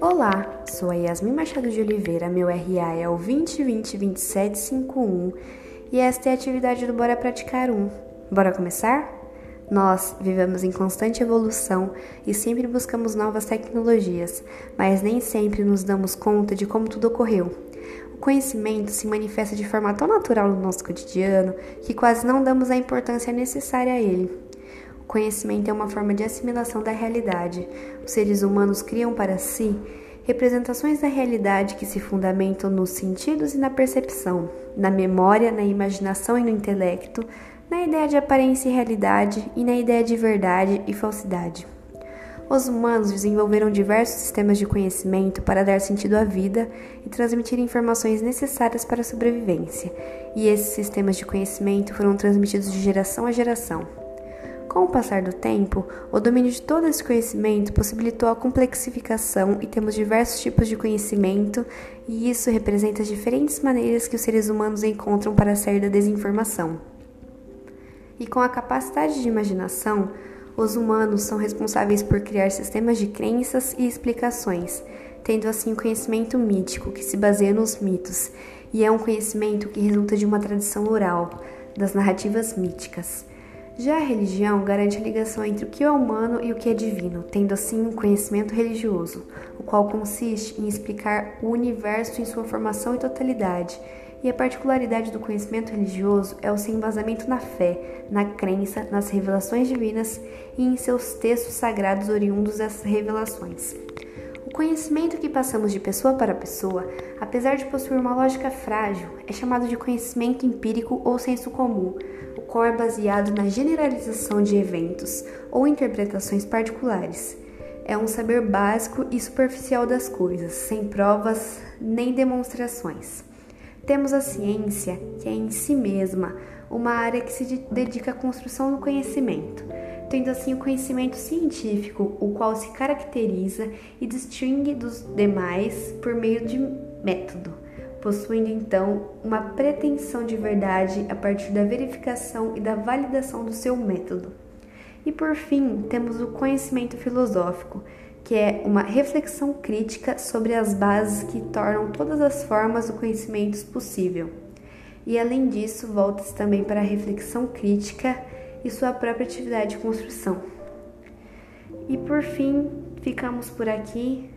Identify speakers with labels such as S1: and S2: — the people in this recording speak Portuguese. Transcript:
S1: Olá, sou a Yasmin Machado de Oliveira, meu RA é o 2020-2751 e esta é a atividade do Bora Praticar 1. Bora começar? Nós vivemos em constante evolução e sempre buscamos novas tecnologias, mas nem sempre nos damos conta de como tudo ocorreu. O conhecimento se manifesta de forma tão natural no nosso cotidiano que quase não damos a importância necessária a ele. Conhecimento é uma forma de assimilação da realidade. Os seres humanos criam para si representações da realidade que se fundamentam nos sentidos e na percepção, na memória, na imaginação e no intelecto, na ideia de aparência e realidade e na ideia de verdade e falsidade. Os humanos desenvolveram diversos sistemas de conhecimento para dar sentido à vida e transmitir informações necessárias para a sobrevivência, e esses sistemas de conhecimento foram transmitidos de geração a geração. Com o passar do tempo, o domínio de todo esse conhecimento possibilitou a complexificação e temos diversos tipos de conhecimento, e isso representa as diferentes maneiras que os seres humanos encontram para sair da desinformação. E com a capacidade de imaginação, os humanos são responsáveis por criar sistemas de crenças e explicações, tendo assim o conhecimento mítico, que se baseia nos mitos, e é um conhecimento que resulta de uma tradição oral, das narrativas míticas. Já a religião garante a ligação entre o que é humano e o que é divino, tendo assim um conhecimento religioso, o qual consiste em explicar o universo em sua formação e totalidade. E a particularidade do conhecimento religioso é o seu embasamento na fé, na crença, nas revelações divinas e em seus textos sagrados oriundos dessas revelações. O conhecimento que passamos de pessoa para pessoa, apesar de possuir uma lógica frágil, é chamado de conhecimento empírico ou senso comum, qual é baseado na generalização de eventos ou interpretações particulares. É um saber básico e superficial das coisas, sem provas nem demonstrações. Temos a ciência, que é em si mesma uma área que se dedica à construção do conhecimento, tendo assim o conhecimento científico, o qual se caracteriza e distingue dos demais por meio de método possuindo então uma pretensão de verdade a partir da verificação e da validação do seu método. E por fim, temos o conhecimento filosófico, que é uma reflexão crítica sobre as bases que tornam todas as formas do conhecimento possível. E além disso, volta-se também para a reflexão crítica e sua própria atividade de construção. E por fim, ficamos por aqui.